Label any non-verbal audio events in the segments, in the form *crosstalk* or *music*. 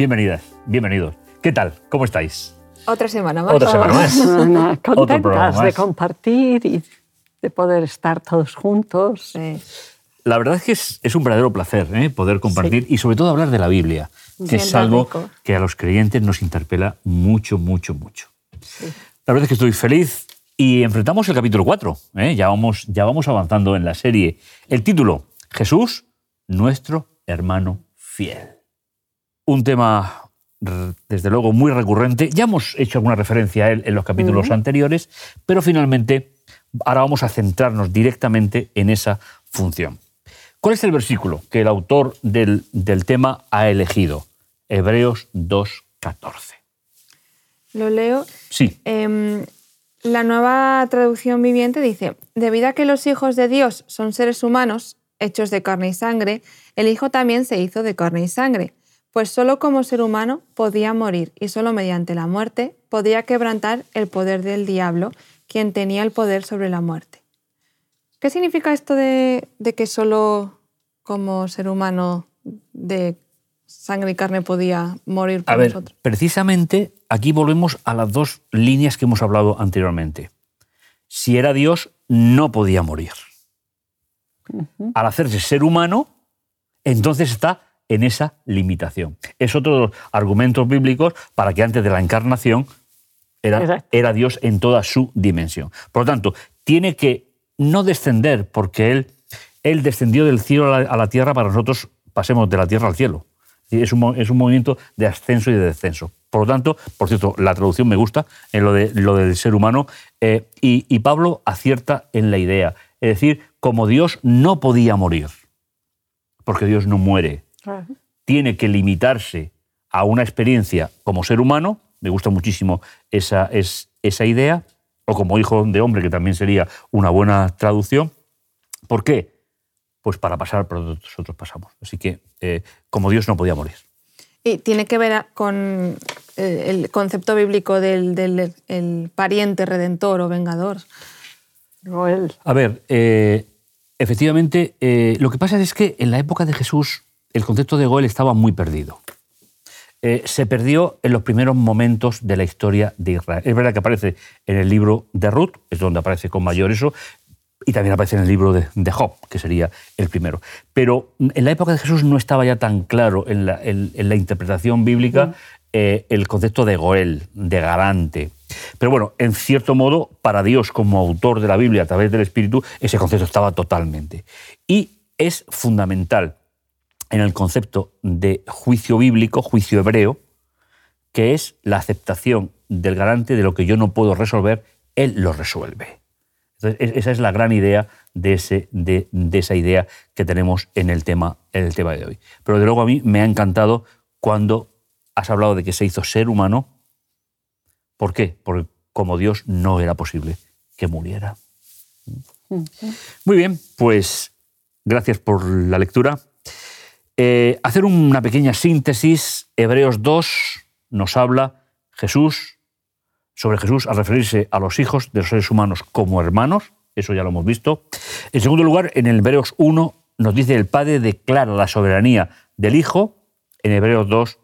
Bienvenidas, bienvenidos. ¿Qué tal? ¿Cómo estáis? Otra semana más. Otra semana más. Contentas programa de compartir y de poder estar todos juntos. Sí. La verdad es que es, un verdadero placer ¿eh? poder compartir y sobre todo hablar de la Biblia, que es algo que a los creyentes nos interpela mucho, mucho, mucho. La verdad es que estoy feliz y enfrentamos el capítulo 4. ¿eh? Ya, vamos, ya vamos avanzando en la serie. El título, Jesús, nuestro hermano fiel. Un tema desde luego muy recurrente. Ya hemos hecho alguna referencia a él en los capítulos anteriores, pero finalmente ahora vamos a centrarnos directamente en esa función. ¿Cuál es el versículo que el autor del, tema ha elegido? Hebreos 2.14. ¿Lo leo? Sí. Em, la nueva traducción viviente dice, debido a que los hijos de Dios son seres humanos, hechos de carne y sangre, el Hijo también se hizo de carne y sangre, pues solo como ser humano podía morir y solo mediante la muerte podía quebrantar el poder del diablo, quien tenía el poder sobre la muerte. ¿Qué significa esto de, que solo como ser humano de sangre y carne podía morir por a ver, nosotros? Precisamente aquí volvemos a las dos líneas que hemos hablado anteriormente. Si era Dios, no podía morir. Al hacerse ser humano, entonces está en esa limitación. Es otro de los argumentos bíblicos para que antes de la encarnación era, era Dios en toda su dimensión. Por lo tanto, tiene que no descender, porque Él, él descendió del cielo a la, tierra para nosotros pasemos de la tierra al cielo. Es un, es un, movimiento de ascenso y de descenso. Por lo tanto, por cierto, la traducción me gusta en lo, de, lo del ser humano eh, y, Pablo acierta en la idea. Es decir, como Dios no podía morir, porque Dios no muere, tiene que limitarse a una experiencia como ser humano, me gusta muchísimo esa, es, esa idea, o como hijo de hombre, que también sería una buena traducción. ¿Por qué? Pues para pasar por donde nosotros pasamos. Así que, eh, como Dios no podía morir. Y tiene que ver con eh, el concepto bíblico del, pariente redentor o vengador. A ver, eh, efectivamente, lo que pasa es que en la época de Jesús el concepto de Goel estaba muy perdido. Eh, se perdió en los primeros momentos de la historia de Israel. Es verdad que aparece en el libro de Ruth, es donde aparece con mayor eso, y también aparece en el libro de, Job, que sería el primero. Pero en la época de Jesús no estaba ya tan claro en la, interpretación bíblica mm. eh, el concepto de Goel, de garante. Pero bueno, en cierto modo, para Dios como autor de la Biblia a través del Espíritu, ese concepto estaba totalmente. Y es fundamental en el concepto de juicio bíblico, juicio hebreo, que es la aceptación del garante de lo que yo no puedo resolver, él lo resuelve. esa es la gran idea de, ese, de, esa idea que tenemos en el, tema, en el tema de hoy. Pero de luego a mí me ha encantado cuando has hablado de que se hizo ser humano. ¿Por qué? Porque como Dios no era posible que muriera. Muy bien, pues gracias por la lectura. Eh, hacer una pequeña síntesis, Hebreos 2 nos habla Jesús, sobre Jesús al referirse a los hijos de los seres humanos como hermanos, eso ya lo hemos visto. En segundo lugar, en el Hebreos 1 nos dice el Padre declara la soberanía del Hijo, en Hebreos 2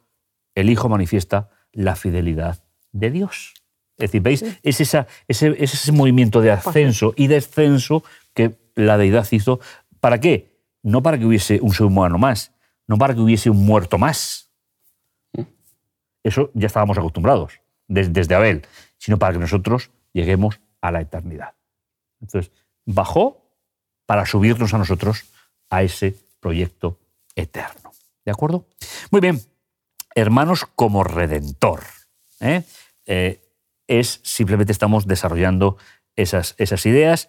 el Hijo manifiesta la fidelidad de Dios. Es decir, ¿veis? Es, esa, ese, es ese movimiento de ascenso y descenso que la deidad hizo. ¿Para qué? No para que hubiese un ser humano más, no para que hubiese un muerto más. Eso ya estábamos acostumbrados desde, Abel, sino para que nosotros lleguemos a la eternidad. Entonces, bajó para subirnos a nosotros a ese proyecto eterno. ¿De acuerdo? Muy bien. Hermanos como redentor. ¿eh? Eh, es simplemente estamos desarrollando esas, esas ideas.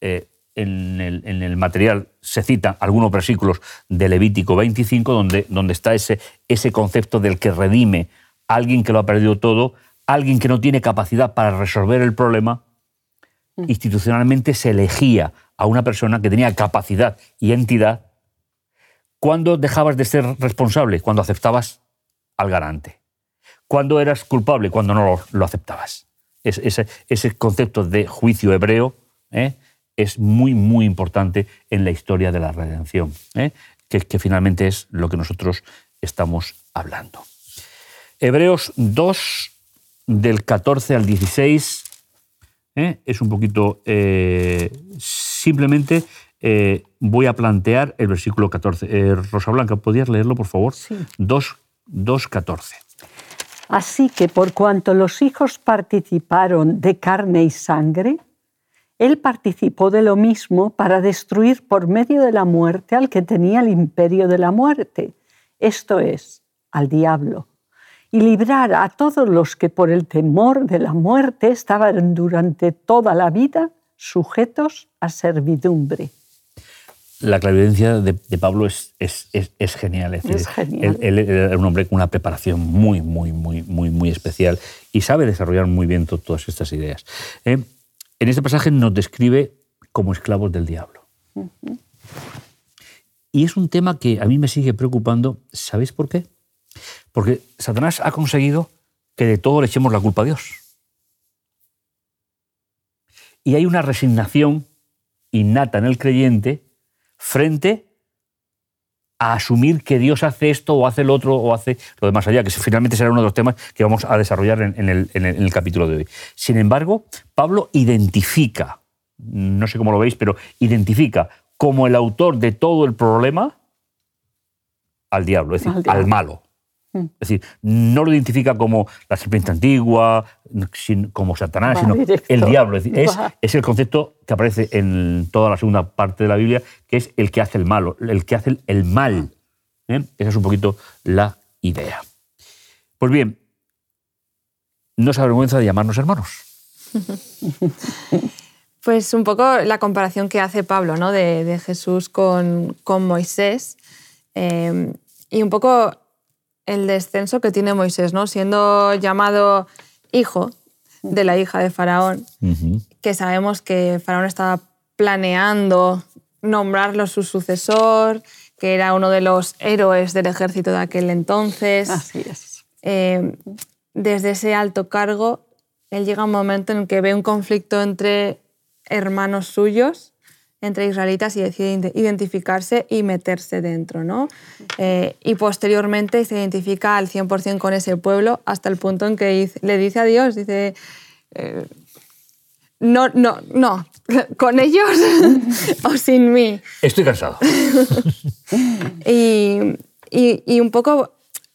Eh, en el, material se citan algunos versículos de Levítico 25 donde, donde está ese, ese concepto del que redime alguien que lo ha perdido todo, alguien que no tiene capacidad para resolver el problema. Mm. Institucionalmente se elegía a una persona que tenía capacidad y entidad. ¿Cuándo dejabas de ser responsable? Cuando aceptabas al garante. ¿Cuándo eras culpable? Cuando no lo, aceptabas. ese, ese, concepto de juicio hebreo ¿eh? Es muy, muy importante en la historia de la redención, ¿eh? que, que, finalmente es lo que nosotros estamos hablando. Hebreos 2, del 14 al 16, ¿eh? es un poquito... Eh, simplemente eh, voy a plantear el versículo 14. Rosa Blanca, ¿podrías leerlo, por favor? Sí. 2, 2, 14. Así que por cuanto los hijos participaron de carne y sangre, él participó de lo mismo para destruir por medio de la muerte al que tenía el imperio de la muerte, esto es, al diablo, y librar a todos los que por el temor de la muerte estaban durante toda la vida sujetos a servidumbre la clarividencia de, Pablo es, es, es, genial. Es, genial. Él, era un hombre con una preparación muy, muy, muy, muy, muy especial y sabe desarrollar muy bien todas estas ideas. ¿eh? En este pasaje nos describe como esclavos del diablo. Y es un tema que a mí me sigue preocupando. ¿Sabéis por qué? Porque Satanás ha conseguido que de todo le echemos la culpa a Dios. Y hay una resignación innata en el creyente frente a asumir que Dios hace esto o hace lo otro o hace lo demás allá, que finalmente será uno de los temas que vamos a desarrollar en, el, capítulo de hoy. Sin embargo, Pablo identifica, no sé cómo lo veis, pero identifica como el autor de todo el problema al diablo, es decir, al malo. Mm. Es decir, no lo identifica como la serpiente antigua, como Satanás, sino el diablo. Es, el concepto que aparece en toda la segunda parte de la Biblia, que es el que hace el malo, el que hace el mal. ¿eh? Esa es un poquito la idea. Pues bien, no se avergüenza de llamarnos hermanos. *laughs* Pues un poco la comparación que hace Pablo ¿no? de, Jesús con, Moisés. Eh, y un poco el descenso que tiene Moisés, ¿no? Siendo llamado hijo de la hija de Faraón, que sabemos que Faraón estaba planeando nombrarlo su sucesor, que era uno de los héroes del ejército de aquel entonces. Así es. Eh, desde ese alto cargo, él llega a un momento en que ve un conflicto entre hermanos suyos entre israelitas y decide identificarse y meterse dentro. ¿no? Eh, y posteriormente se identifica al 100% con ese pueblo hasta el punto en que le dice a Dios, dice, eh, no, no, no, *laughs* con ellos *laughs* o sin mí. Estoy cansado. *laughs* y, y, un poco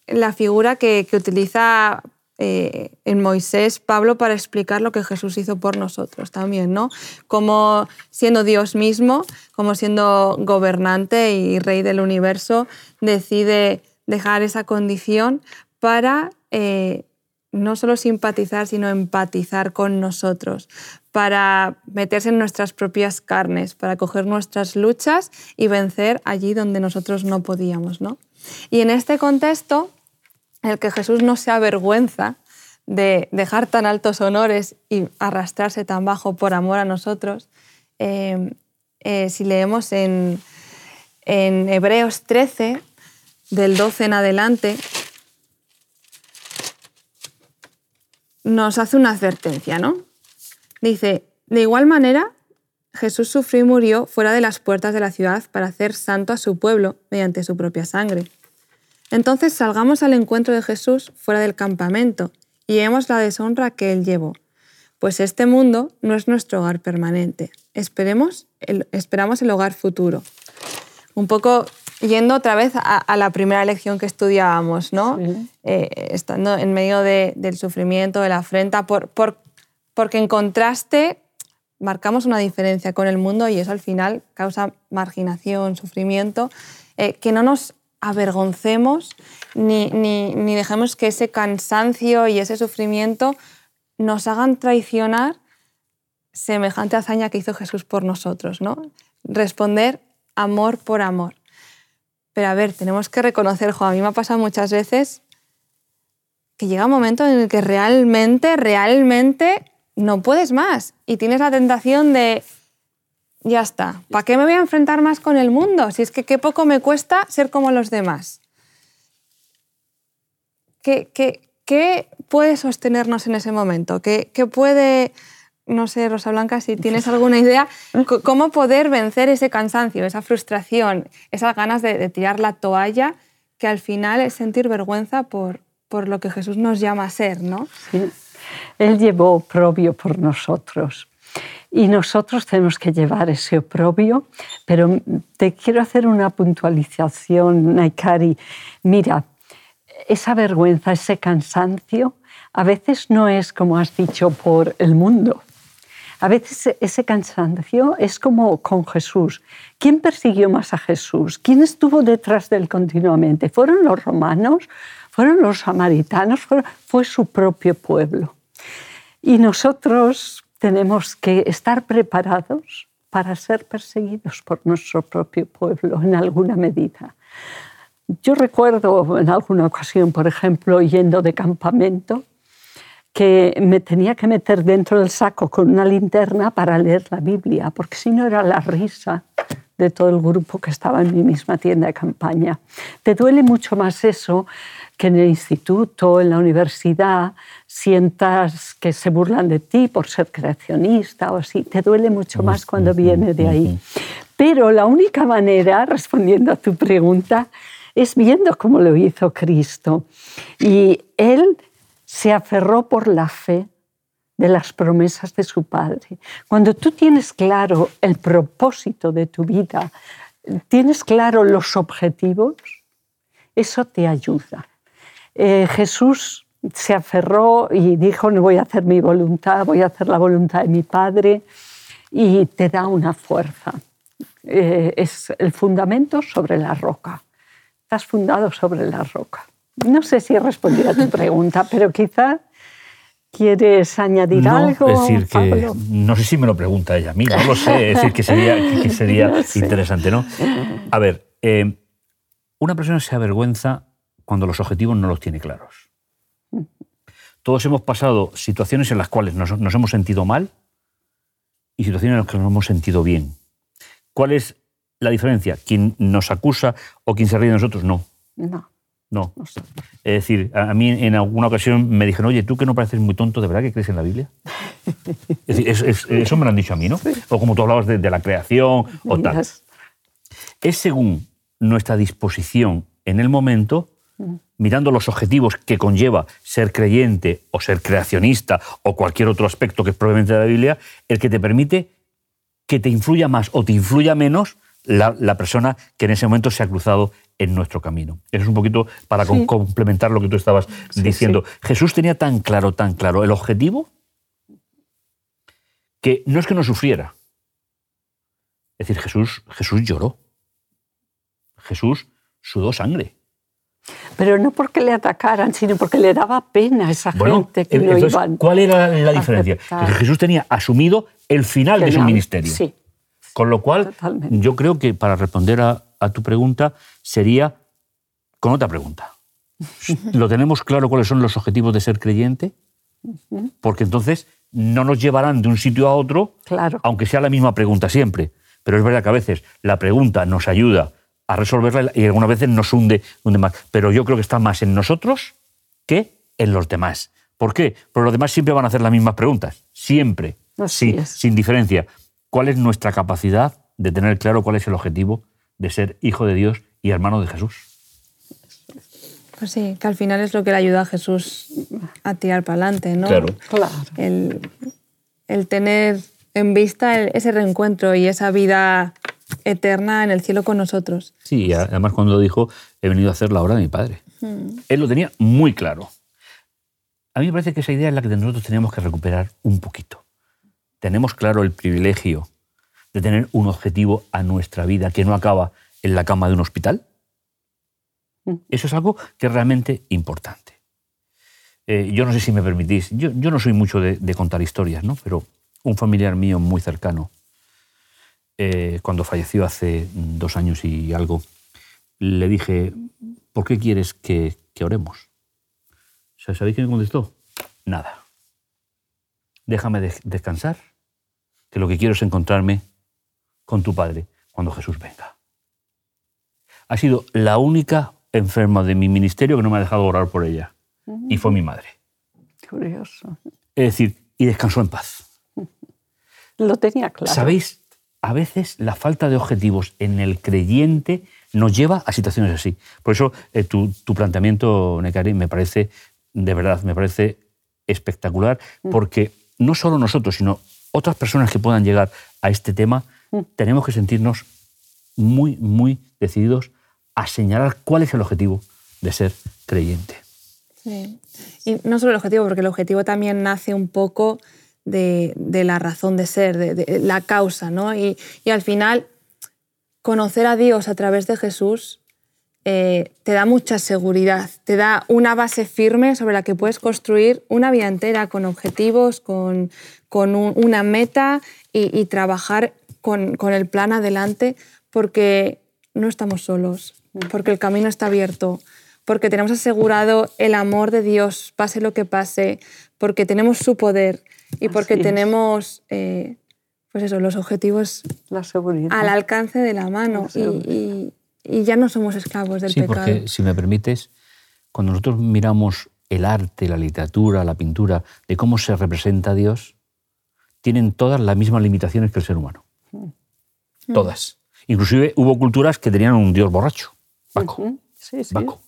la figura que, que utiliza eh, en Moisés Pablo para explicar lo que Jesús hizo por nosotros también, ¿no? Como siendo Dios mismo, como siendo gobernante y rey del universo, decide dejar esa condición para eh, no solo simpatizar, sino empatizar con nosotros, para meterse en nuestras propias carnes, para coger nuestras luchas y vencer allí donde nosotros no podíamos, ¿no? Y en este contexto, el que Jesús no se avergüenza de dejar tan altos honores y arrastrarse tan bajo por amor a nosotros, eh, eh, si leemos en, en Hebreos 13, del 12 en adelante, nos hace una advertencia, ¿no? Dice, de igual manera, Jesús sufrió y murió fuera de las puertas de la ciudad para hacer santo a su pueblo mediante su propia sangre. Entonces salgamos al encuentro de Jesús fuera del campamento y vemos la deshonra que Él llevó, pues este mundo no es nuestro hogar permanente. Esperemos esperamos el hogar futuro. Un poco yendo otra vez a, la primera lección que estudiábamos, ¿no? Eh, estando en medio del sufrimiento, de la afrenta, por, porque en contraste marcamos una diferencia con el mundo y eso al final causa marginación, sufrimiento, eh, que no nos avergoncemos ni, ni, dejemos que ese cansancio y ese sufrimiento nos hagan traicionar semejante hazaña que hizo Jesús por nosotros, ¿no? Responder amor por amor. Pero a ver, tenemos que reconocer, jo, a mí me ha pasado muchas veces que llega un momento en el que realmente, realmente no puedes más y tienes la tentación de ya está. ¿Para qué me voy a enfrentar más con el mundo? Si es que qué poco me cuesta ser como los demás. ¿Qué, qué, puede sostenernos en ese momento? ¿Qué, ¿Qué, puede, no sé, Rosa Blanca, si tienes alguna idea, cómo poder vencer ese cansancio, esa frustración, esas ganas de, tirar la toalla, que al final es sentir vergüenza por, por lo que Jesús nos llama a ser, ¿no? Sí. Él llevó oprobio por nosotros. Y nosotros tenemos que llevar ese oprobio, pero te quiero hacer una puntualización, Naikari. Mira, esa vergüenza, ese cansancio, a veces no es, como has dicho, por el mundo. A veces ese cansancio es como con Jesús. ¿Quién persiguió más a Jesús? ¿Quién estuvo detrás de él continuamente? ¿Fueron los romanos? ¿Fueron los samaritanos? Fue su propio pueblo. Y nosotros tenemos que estar preparados para ser perseguidos por nuestro propio pueblo en alguna medida. Yo recuerdo en alguna ocasión, por ejemplo, yendo de campamento, que me tenía que meter dentro del saco con una linterna para leer la Biblia, porque si no era la risa de todo el grupo que estaba en mi misma tienda de campaña. Te duele mucho más eso que en el instituto, en la universidad, sientas que se burlan de ti por ser creacionista o así. Te duele mucho más cuando viene de ahí. Pero la única manera, *laughs* respondiendo a tu pregunta, es viendo cómo lo hizo Cristo. Y Él se aferró por la fe de las promesas de su Padre. Cuando tú tienes claro el propósito de tu vida, tienes claro los objetivos, eso te ayuda. Eh, Jesús se aferró y dijo, no voy a hacer mi voluntad, voy a hacer la voluntad de mi Padre, y te da una fuerza. Eh, es el fundamento sobre la roca. Estás fundado sobre la roca. No sé si he respondido a tu pregunta, pero quizá quieres añadir algo. Es decir, que no sé si me lo pregunta ella a mí, no lo sé, es decir, que sería, que *laughs* sería interesante, ¿no? A ver, eh, una persona se avergüenza cuando los objetivos no los tiene claros. Todos hemos pasado situaciones en las cuales nos, hemos sentido mal y situaciones en las que nos hemos sentido bien. ¿Cuál es la diferencia? ¿Quién nos acusa o quien se ríe de nosotros? No. No. No. Es decir, a mí en alguna ocasión me dijeron, oye, tú que no pareces muy tonto, ¿de verdad que crees en la Biblia? *laughs* es decir, eso me lo han dicho a mí, ¿no? O como tú hablabas de, la creación o tal. Es según nuestra disposición en el momento mirando los objetivos que conlleva ser creyente o ser creacionista o cualquier otro aspecto que es probablemente de la Biblia, el que te permite que te influya más o te influya menos la, persona que en ese momento se ha cruzado en nuestro camino. Eso es un poquito para complementar lo que tú estabas diciendo. Jesús tenía tan claro, tan claro el objetivo que no es que no sufriera. Es decir, Jesús, Jesús lloró. Jesús sudó sangre. Pero no porque le atacaran, sino porque le daba pena a esa gente que no iban. ¿Cuál era la diferencia? Que Jesús tenía asumido el final, de su ministerio. Sí. Con lo cual, yo creo que para responder a, tu pregunta sería con otra pregunta. *laughs* ¿Lo tenemos claro cuáles son los objetivos de ser creyente? Porque entonces no nos llevarán de un sitio a otro, claro. aunque sea la misma pregunta siempre. Pero es verdad que a veces la pregunta nos ayuda a resolverla y algunas veces nos hunde, hunde más. Pero yo creo que está más en nosotros que en los demás. ¿Por qué? Porque los demás siempre van a hacer las mismas preguntas. Siempre. sí, sin diferencia. ¿Cuál es nuestra capacidad de tener claro cuál es el objetivo de ser hijo de Dios y hermano de Jesús? Pues sí, que al final es lo que le ayuda a Jesús a tirar para adelante, ¿no? Claro. claro. El, el tener en vista ese reencuentro y esa vida eterna en el cielo con nosotros. Sí, además cuando dijo, he venido a hacer la obra de mi padre. Hmm. Él lo tenía muy claro. A mí me parece que esa idea es la que nosotros tenemos que recuperar un poquito. Tenemos claro el privilegio de tener un objetivo a nuestra vida que no acaba en la cama de un hospital. Hmm. Eso es algo que es realmente importante. Eh, yo no sé si me permitís, yo, no soy mucho de, de, contar historias, ¿no? pero un familiar mío muy cercano eh, cuando falleció hace dos años y algo, le dije, ¿por qué quieres que, oremos? ¿Sabéis qué me contestó? Nada. Déjame descansar, que lo que quiero es encontrarme con tu Padre cuando Jesús venga. Ha sido la única enferma de mi ministerio que no me ha dejado orar por ella. Y fue mi madre. Curioso. Es decir, y descansó en paz. Lo tenía claro. ¿Sabéis a veces la falta de objetivos en el creyente nos lleva a situaciones así. Por eso eh, tu, planteamiento, Necari, me parece, de verdad, me parece espectacular, mm. porque no solo nosotros, sino otras personas que puedan llegar a este tema. Tenemos que sentirnos muy, muy decididos a señalar cuál es el objetivo de ser creyente. Sí. Y no solo el objetivo, porque el objetivo también nace un poco de, la razón de ser, de, la causa, ¿no? Y, al final, conocer a Dios a través de Jesús eh, te da mucha seguridad, te da una base firme sobre la que puedes construir una vida entera con objetivos, con, una meta y, trabajar con, con, el plan adelante, porque no estamos solos, porque el camino está abierto, porque tenemos asegurado el amor de Dios, pase lo que pase, porque tenemos su poder y porque tenemos eh, pues eso, los objetivos al alcance de la mano y, ya no somos esclavos del pecado. Sí, porque si me permites, cuando nosotros miramos el arte, la literatura, la pintura, de cómo se representa a Dios, tienen todas las mismas limitaciones que el ser humano. Mm. Todas. Inclusive hubo culturas que tenían un Dios borracho, Baco. Sí, sí. Baco.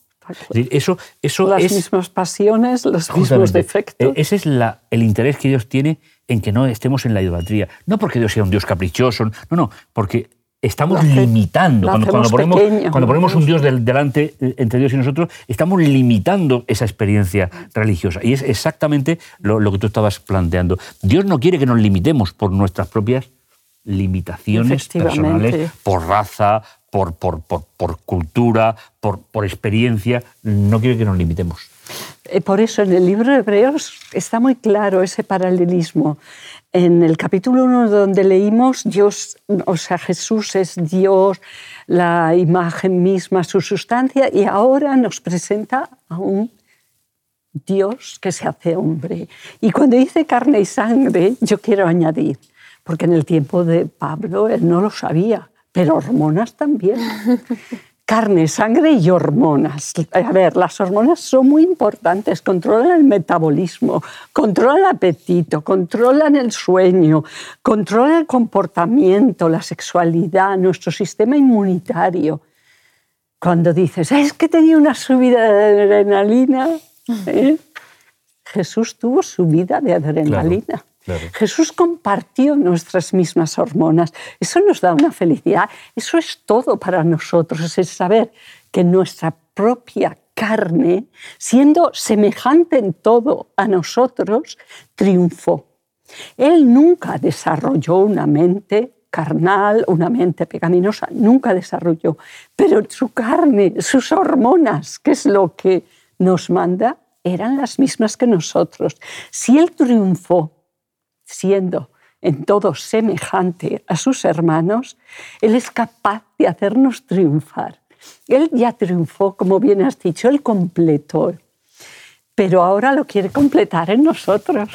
Eso, eso Las mismas pasiones, los mismos defectos. E-, ese es la, el interés que Dios tiene en que no estemos en la idolatría. No porque Dios sea un Dios caprichoso, no, no, porque estamos limitando. Cuando, cuando, ponemos, cuando, ponemos, un Dios delante eh, entre Dios y nosotros, estamos limitando esa experiencia religiosa. Y es exactamente lo, lo que tú estabas planteando. Dios no quiere que nos limitemos por nuestras propias limitaciones personales, por raza, por, por, por, cultura, por, por, experiencia, no quiere que nos limitemos. Eh, por eso en el libro de Hebreos está muy claro ese paralelismo. En el capítulo 1 donde leímos, Dios, o sea, Jesús es Dios, la imagen misma, su sustancia, y ahora nos presenta a un Dios que se hace hombre. Y cuando dice carne y sangre, yo quiero añadir, porque en el tiempo de Pablo él no lo sabía, pero hormonas también. *laughs* Carne, sangre y hormonas. A ver, las hormonas son muy importantes, controlan el metabolismo, controlan el apetito, controlan el sueño, controlan el comportamiento, la sexualidad, nuestro sistema inmunitario. Cuando dices, es que tenía una subida de adrenalina, ¿eh? *laughs* Jesús tuvo subida de adrenalina. Jesús compartió nuestras mismas hormonas. Eso nos da una felicidad. Eso es todo para nosotros, es saber que nuestra propia carne, siendo semejante en todo a nosotros, triunfó. Él nunca desarrolló una mente carnal, una mente pecaminosa, nunca desarrolló, pero su carne, sus hormonas, que es lo que nos manda, eran las mismas que nosotros. Si Él triunfó siendo en todo semejante a sus hermanos, Él es capaz de hacernos triunfar. Él ya triunfó, como bien has dicho, Él completó, pero ahora lo quiere completar en nosotros.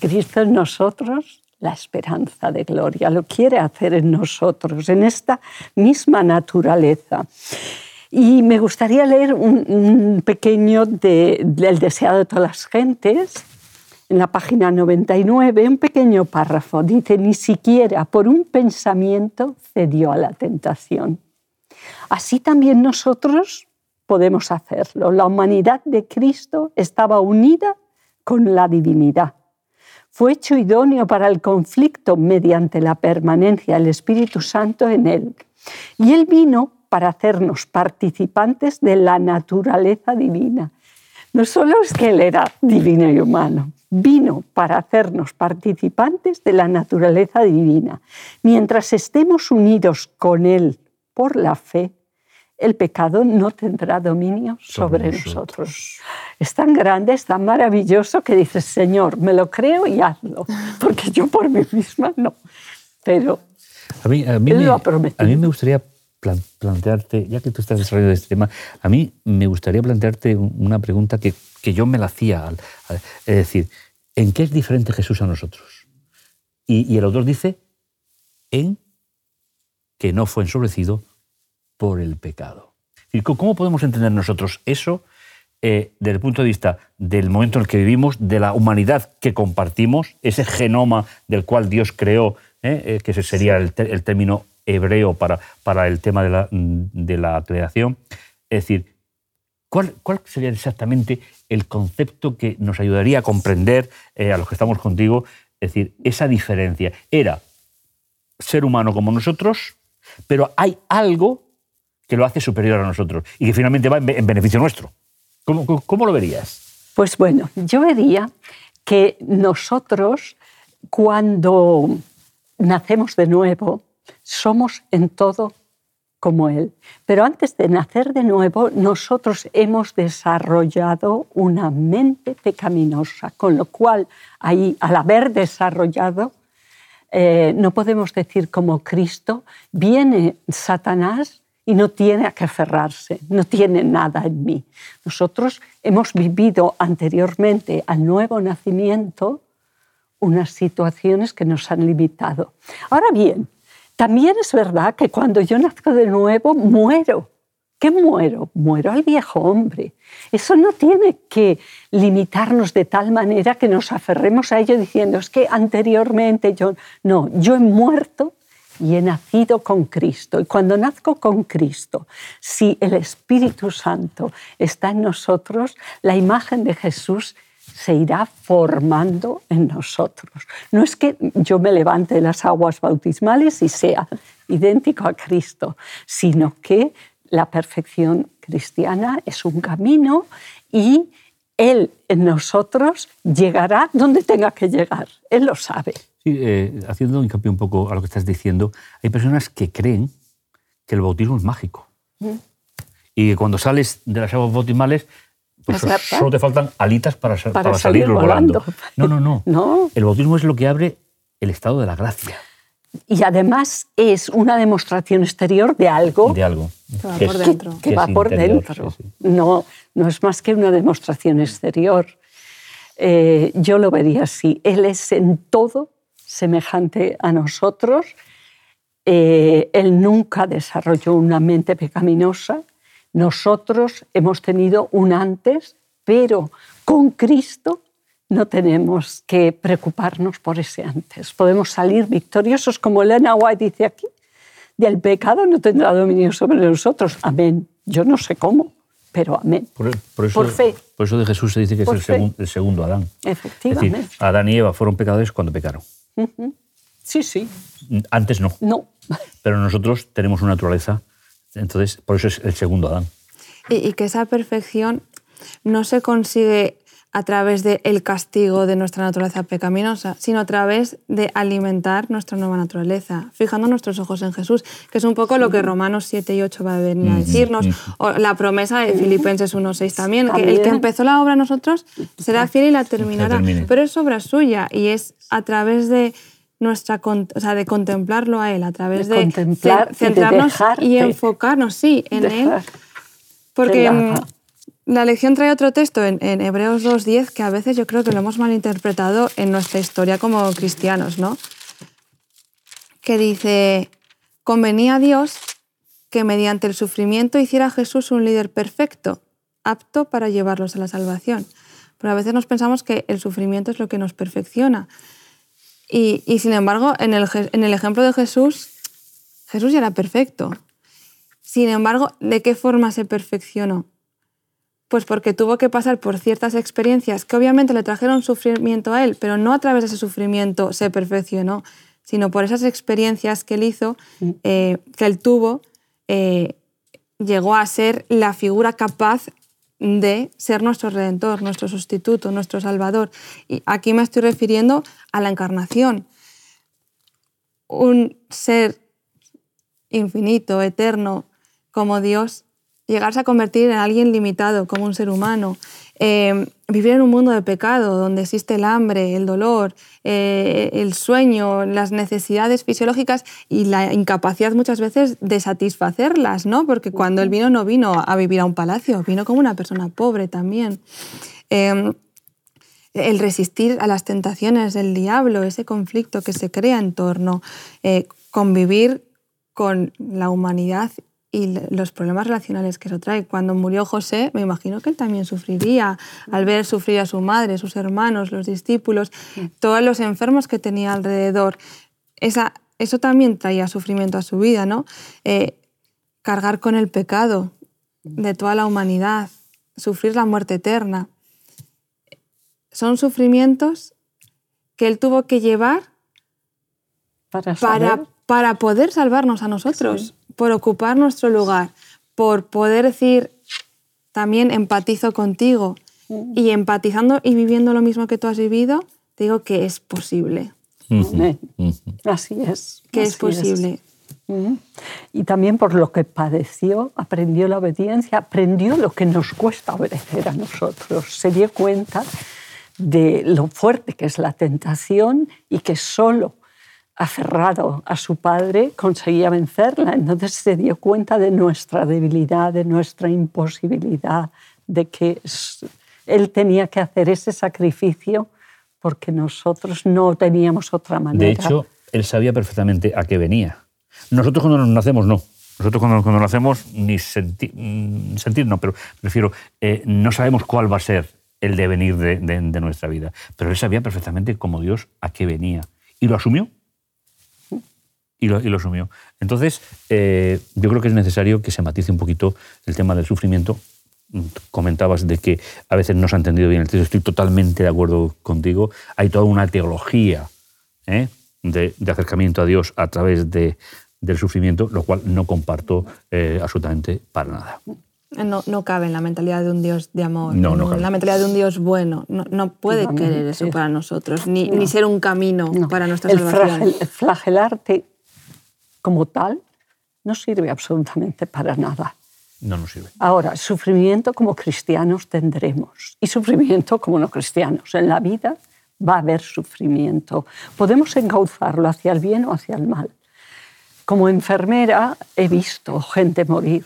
Cristo en nosotros, la esperanza de gloria, lo quiere hacer en nosotros, en esta misma naturaleza. Y me gustaría leer un, pequeño del deseado de todas las gentes, en la página 99, un pequeño párrafo. Dice, ni siquiera por un pensamiento cedió a la tentación. Así también nosotros podemos hacerlo. La humanidad de Cristo estaba unida con la divinidad. Fue hecho idóneo para el conflicto mediante la permanencia del Espíritu Santo en él. Y él vino para hacernos participantes de la naturaleza divina. No solo es que él era divino y humano, vino para hacernos participantes de la naturaleza divina. Mientras estemos unidos con Él por la fe, el pecado no tendrá dominio sobre, nosotros. Es tan grande, es tan maravilloso que dices, Señor, me lo creo y hazlo, porque yo por mí misma no. Pero a mí, a mí Él me, lo ha prometido. A mí me gustaría plantearte, ya que tú estás desarrollando este tema, a mí me gustaría plantearte una pregunta que, que yo me la hacía. Es decir, ¿en qué es diferente Jesús a nosotros? Y, el autor dice, en que no fue ensobrecido por el pecado. ¿Y ¿Cómo podemos entender nosotros eso eh, desde el punto de vista del momento en el que vivimos, de la humanidad que compartimos, ese genoma del cual Dios creó, eh, eh, que ese sería el, término hebreo para, para el tema de la, de la creación. Es decir, ¿cuál, ¿cuál, sería exactamente el concepto que nos ayudaría a comprender eh, a los que estamos contigo? Es decir, esa diferencia. Era ser humano como nosotros, pero hay algo que lo hace superior a nosotros y que finalmente va en, beneficio nuestro. ¿Cómo, ¿Cómo, lo verías? Pues bueno, yo vería que nosotros, cuando nacemos de nuevo, somos en todo como Él. Pero antes de nacer de nuevo, nosotros hemos desarrollado una mente pecaminosa, con lo cual ahí, al haber desarrollado, eh, no podemos decir como Cristo, viene Satanás y no tiene a qué aferrarse, no tiene nada en mí. Nosotros hemos vivido anteriormente al nuevo nacimiento unas situaciones que nos han limitado. Ahora bien, también es verdad que cuando yo nazco de nuevo, muero. ¿Qué muero? Muero al viejo hombre. Eso no tiene que limitarnos de tal manera que nos aferremos a ello diciendo, es que anteriormente yo... No, yo he muerto y he nacido con Cristo. Y cuando nazco con Cristo, si el Espíritu Santo está en nosotros, la imagen de Jesús se irá formando en nosotros. No es que yo me levante de las aguas bautismales y sea idéntico a Cristo, sino que la perfección cristiana es un camino y Él en nosotros llegará donde tenga que llegar. Él lo sabe. Eh, haciendo hincapié un poco a lo que estás diciendo, hay personas que creen que el bautismo es mágico. Mm. Y que cuando sales de las aguas bautismales, pues solo te faltan alitas para, salir, volando. No, no, no, *laughs* no. El bautismo es lo que abre el estado de la gracia. Y además es una demostración exterior de algo, de algo. que va por dentro. Que, va por dentro. No, no es más que una demostración exterior. Eh, yo lo vería así. Él es en todo semejante a nosotros. Eh, él nunca desarrolló una mente pecaminosa. Nosotros hemos tenido un antes, pero con Cristo no tenemos que preocuparnos por ese antes. Podemos salir victoriosos, como Elena White dice aquí, del pecado no tendrá dominio sobre nosotros. Amén. Yo no sé cómo, pero amén. Por, eso, fe. Por eso de Jesús se dice que es el, el, segundo Adán. Efectivamente. Es decir, Adán y Eva fueron pecadores cuando pecaron. Sí, sí. Antes no. No. Pero nosotros tenemos una naturaleza, entonces por eso es el segundo Adán. Y, que esa perfección no se consigue a través del castigo de nuestra naturaleza pecaminosa, sino a través de alimentar nuestra nueva naturaleza, fijando nuestros ojos en Jesús, que es un poco lo que Romanos 7 y 8 va a venir a decirnos, o la promesa de Filipenses 1.6 también, que el que empezó la obra a nosotros será fiel y la terminará, pero es obra suya y es a través de nuestra, o sea, de contemplarlo a Él, a través de, centrarnos y, enfocarnos, sí, en Él. Porque mm, la lección trae otro texto en, en Hebreos 2.10 que a veces yo creo que lo hemos malinterpretado en nuestra historia como cristianos, ¿no? Que dice, convenía a Dios que mediante el sufrimiento hiciera a Jesús un líder perfecto, apto para llevarlos a la salvación. Pero a veces nos pensamos que el sufrimiento es lo que nos perfecciona. Y, sin embargo, en el, en el ejemplo de Jesús, Jesús ya era perfecto. Sin embargo, ¿de qué forma se perfeccionó? Pues porque tuvo que pasar por ciertas experiencias que obviamente le trajeron sufrimiento a él, pero no a través de ese sufrimiento se perfeccionó, sino por esas experiencias que él hizo, mm. eh, que él tuvo, eh, llegó a ser la figura capaz de ser nuestro redentor, nuestro sustituto, nuestro salvador. Y aquí me estoy refiriendo a la encarnación. Un ser infinito, eterno, como Dios, llegarse a convertir en alguien limitado, como un ser humano, eh, vivir en un mundo de pecado, donde existe el hambre, el dolor, eh, el sueño, las necesidades fisiológicas y la incapacidad muchas veces de satisfacerlas, ¿no? Porque cuando él vino no vino a vivir a un palacio, vino como una persona pobre también. Em, el resistir a las tentaciones del diablo, ese conflicto que se crea en torno, eh, convivir con la humanidad y los problemas relacionales que eso trae. Cuando murió José, me imagino que él también sufriría al ver sufrir a su madre, sus hermanos, los discípulos, todos los enfermos que tenía alrededor. Esa eso también traía sufrimiento a su vida, ¿no? Eh, cargar con el pecado de toda la humanidad, sufrir la muerte eterna. Son sufrimientos que él tuvo que llevar Para, para, para poder salvarnos a nosotros, por ocupar nuestro lugar, por poder decir, también empatizo contigo. Y empatizando y viviendo lo mismo que tú has vivido, te digo que es posible, Amén. Así es. que es posible. Y también por lo que padeció, aprendió la obediencia, aprendió lo que nos cuesta obedecer a nosotros. Se dio cuenta de lo fuerte que es la tentación y que solo aferrado a su padre conseguía vencerla. Entonces se dio cuenta de nuestra debilidad, de nuestra imposibilidad, de que él tenía que hacer ese sacrificio porque nosotros no teníamos otra manera. De hecho, él sabía perfectamente a qué venía. Nosotros cuando nos nacemos, no. Nosotros cuando, cuando nacemos, ni mm, sentir, no, pero prefiero, eh, no sabemos cuál va a ser el devenir de, de- de nuestra vida. Pero él sabía perfectamente como Dios a qué venía. Y lo asumió. Y lo, y lo asumió. Entonces, eh, yo creo que es necesario que se matice un poquito el tema del sufrimiento. Comentabas de que a veces no se ha entendido bien el texto. Estoy totalmente de acuerdo contigo. Hay toda una teología ¿eh? de, de acercamiento a Dios a través de- del sufrimiento, lo cual no comparto eh, absolutamente para nada. No, no cabe en la mentalidad de un Dios de amor, No, no en la mentalidad de un Dios bueno. No, no puede querer eso para nosotros, ni, ni ser un camino No. para nuestra el salvación. flagel- flagelarte como tal no sirve absolutamente para nada. No nos sirve. Ahora, sufrimiento como cristianos tendremos y sufrimiento como no cristianos. En la vida va a haber sufrimiento. Podemos encauzarlo hacia el bien o hacia el mal. Como enfermera he visto gente morir,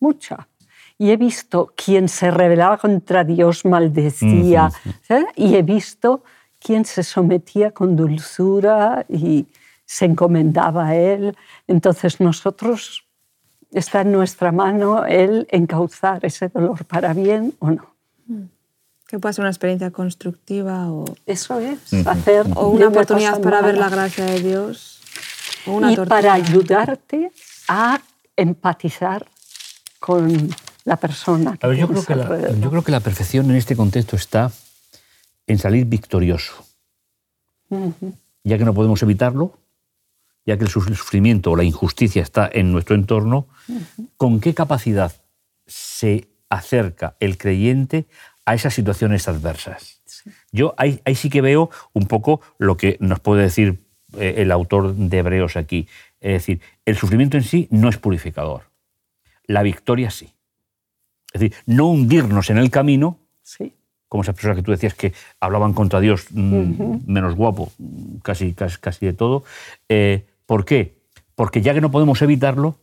mucha. Y he visto quien se rebelaba contra Dios, maldecía. ¿eh? Y he visto quien se sometía con dulzura y se encomendaba a Él. Entonces nosotros está en nuestra mano el encauzar ese dolor para bien o no. Que pueda ser una experiencia constructiva o, Eso es, hacer o una oportunidad para ver la gracia de Dios. O una y tortura. para ayudarte a empatizar con la persona que A ver, yo, creo que la, yo creo que la perfección en este contexto está en salir victorioso. Ya que no podemos evitarlo, ya que el suf- el sufrimiento o la injusticia está en nuestro entorno, ¿con qué capacidad se acerca el creyente a esas situaciones adversas? Yo ahí, ahí sí que veo un poco lo que nos puede decir eh, el autor de Hebreos aquí. Es decir, el sufrimiento en sí no es purificador. La victoria sí. Es decir, no hundirnos en el camino, Sí, como esas personas que tú decías que hablaban contra Dios mm, menos guapo, casi, casi, casi de todo. Eh, ¿Por qué? Porque ya que no podemos evitarlo,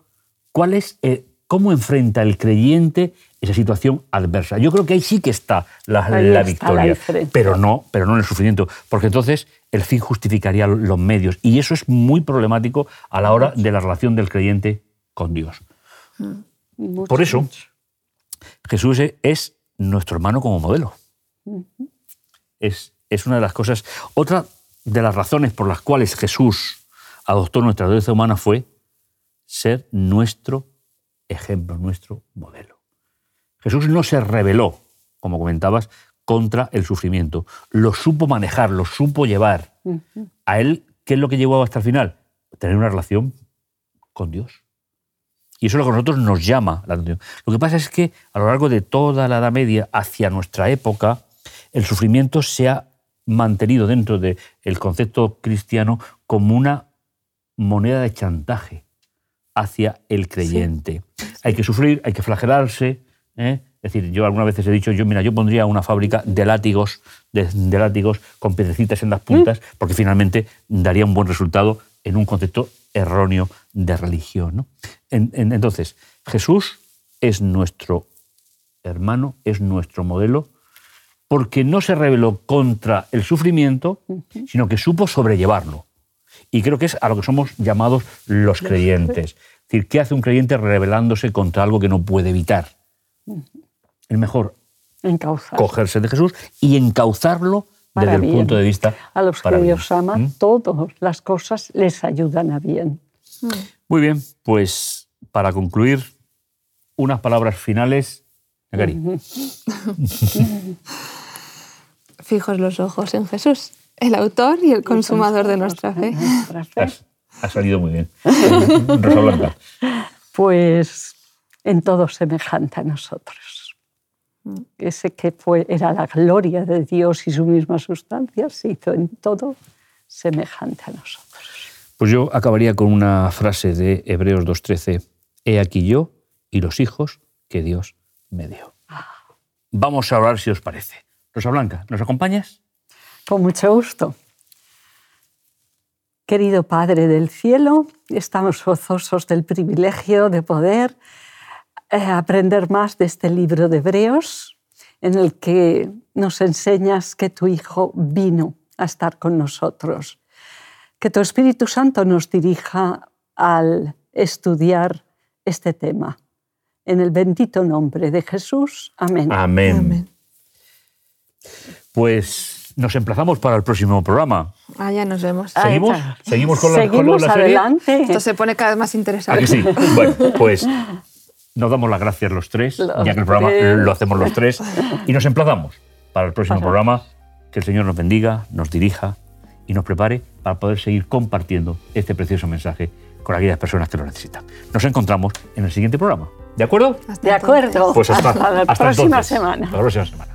¿cuál es, eh, ¿cómo enfrenta el creyente esa situación adversa? Yo creo que ahí sí que está la, está victoria, pero no, pero no en el sufrimiento, porque entonces el fin justificaría los medios y eso es muy problemático a la hora de la relación del creyente con Dios. mucho, Por eso, mucho. Jesús es nuestro hermano como modelo. Es, es una de las cosas. Otra de las razones por las cuales Jesús adoptó nuestra naturaleza humana fue ser nuestro ejemplo, nuestro modelo. Jesús no se rebeló, como comentabas, contra el sufrimiento. Lo supo manejar, lo supo llevar. A él, ¿qué es lo que llevó hasta el final? Tener una relación con Dios. Y eso es lo que a nosotros nos llama la atención. Lo que pasa es que a lo largo de toda la Edad Media, hacia nuestra época, el sufrimiento se ha mantenido dentro del concepto cristiano como una moneda de chantaje hacia el creyente. Hay que sufrir, hay que flagelarse. ¿eh? Es decir, yo algunas veces he dicho, yo mira, yo pondría una fábrica de látigos, de, de látigos con piedrecitas en las puntas, porque finalmente daría un buen resultado en un concepto erróneo de religión. ¿no? En- en- entonces, Jesús es nuestro hermano, es nuestro modelo, porque no se rebeló contra el sufrimiento, sino que supo sobrellevarlo. Y creo que es a lo que somos llamados los creyentes. Es decir, ¿qué hace un creyente rebelándose contra algo que no puede evitar? Es mejor Encauzar. cogerse de Jesús y encauzarlo para desde el punto de vista A los que bien. Dios ama, ¿Mm? todas las cosas les ayudan a bien. Muy bien, pues para concluir, unas palabras finales. *laughs* *laughs* Fijos los ojos en Jesús, el autor y el consumador de nuestra fe. Nuestra fe. Has- Ha salido muy bien. *laughs* Rosa Blanca. Pues en todo semejante a nosotros. Ese que fue, era la gloria de Dios y su misma sustancia se hizo en todo semejante a nosotros. Pues yo acabaría con una frase de Hebreos 2.13. He aquí yo y los hijos que Dios me dio. Vamos a orar si os parece. Rosa Blanca, ¿nos acompañas? Con mucho gusto. Querido Padre del Cielo, estamos gozosos del privilegio de poder eh, aprender más de este libro de Hebreos, en el que nos enseñas que tu Hijo vino a estar con nosotros. Que tu Espíritu Santo nos dirija al estudiar este tema. En el bendito nombre de Jesús. Amén. Amén. Amén. Pues nos emplazamos para el próximo programa. Ah, ya nos vemos. ¿Seguimos? ¿Seguimos con la, con Seguimos la serie? adelante. Esto se pone cada vez más ¿A interesante. que sí? *laughs* Bueno, pues nos damos las gracias los tres, Los ya que el programa tres. lo hacemos los tres, y nos emplazamos para el próximo Ajá. programa. Que el Señor nos bendiga, nos dirija y nos prepare para poder seguir compartiendo este precioso mensaje con aquellas personas que lo necesitan. Nos encontramos en el siguiente programa. ¿De acuerdo? Hasta De acuerdo. Pues hasta, *laughs* hasta la hasta próxima entonces. semana. Hasta la próxima semana.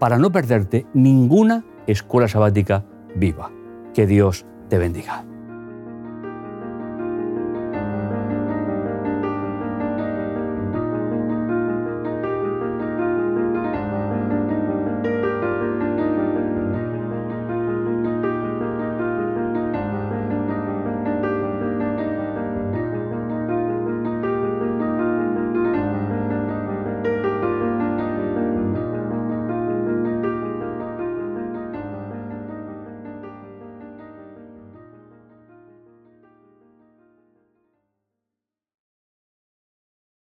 para no perderte ninguna escuela sabática viva. Que Dios te bendiga.